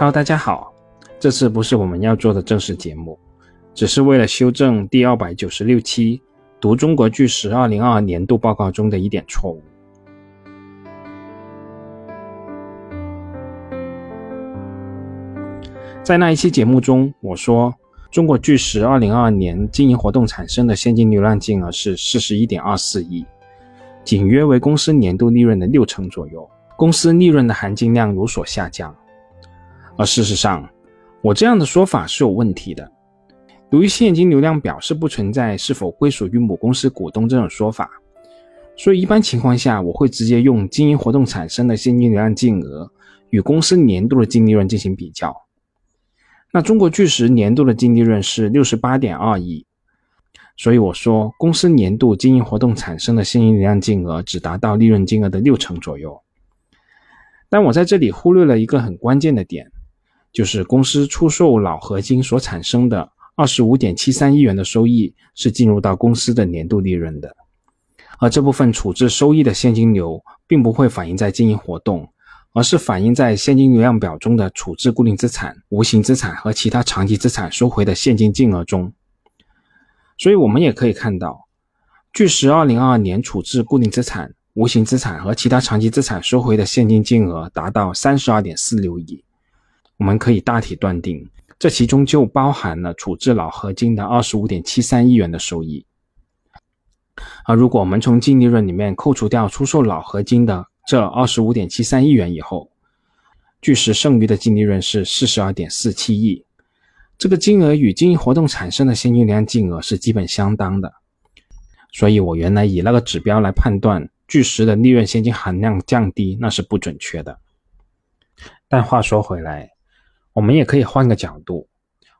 Hello，大家好，这次不是我们要做的正式节目，只是为了修正第二百九十六期读中国巨石二零二二年度报告中的一点错误。在那一期节目中，我说中国巨石二零二二年经营活动产生的现金流量净额是四十一点二四亿，仅约为公司年度利润的六成左右，公司利润的含金量有所下降。而事实上，我这样的说法是有问题的。由于现金流量表是不存在是否归属于母公司股东这种说法，所以一般情况下，我会直接用经营活动产生的现金流量净额与公司年度的净利润进行比较。那中国巨石年度的净利润是六十八点二亿，所以我说公司年度经营活动产生的现金流量净额只达到利润金额的六成左右。但我在这里忽略了一个很关键的点。就是公司出售老合金所产生的二十五点七三亿元的收益是进入到公司的年度利润的，而这部分处置收益的现金流并不会反映在经营活动，而是反映在现金流量表中的处置固定资产、无形资产和其他长期资产收回的现金净额中。所以，我们也可以看到，巨石二零二二年处置固定资产、无形资产和其他长期资产收回的现金净额达到三十二点四六亿。我们可以大体断定，这其中就包含了处置老合金的二十五点七三亿元的收益。而如果我们从净利润里面扣除掉出售老合金的这二十五点七三亿元以后，巨石剩余的净利润是四十二点四七亿。这个金额与经营活动产生的现金流量净额是基本相当的。所以我原来以那个指标来判断巨石的利润现金含量降低，那是不准确的。但话说回来，我们也可以换个角度，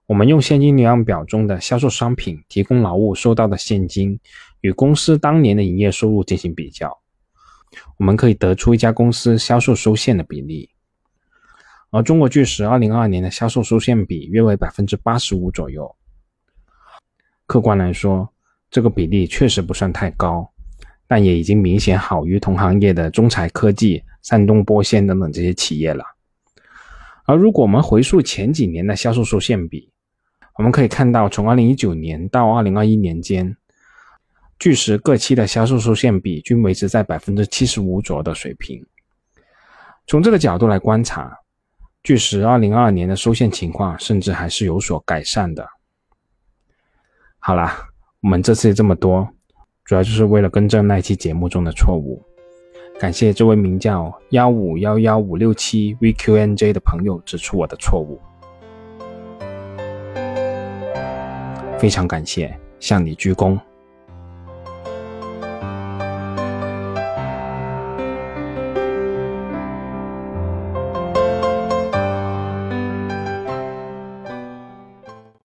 我们用现金流量表中的销售商品、提供劳务收到的现金与公司当年的营业收入进行比较，我们可以得出一家公司销售收现的比例。而中国巨石二零二二年的销售收现比约为百分之八十五左右。客观来说，这个比例确实不算太高，但也已经明显好于同行业的中材科技、山东玻纤等等这些企业了。而如果我们回溯前几年的销售收现比，我们可以看到，从2019年到2021年间，巨石各期的销售收现比均维持在百分之七十五左右的水平。从这个角度来观察，巨石2022年的收现情况甚至还是有所改善的。好啦，我们这次这么多，主要就是为了更正那期节目中的错误。感谢这位名叫幺五幺幺五六七 VQNJ 的朋友指出我的错误，非常感谢，向你鞠躬。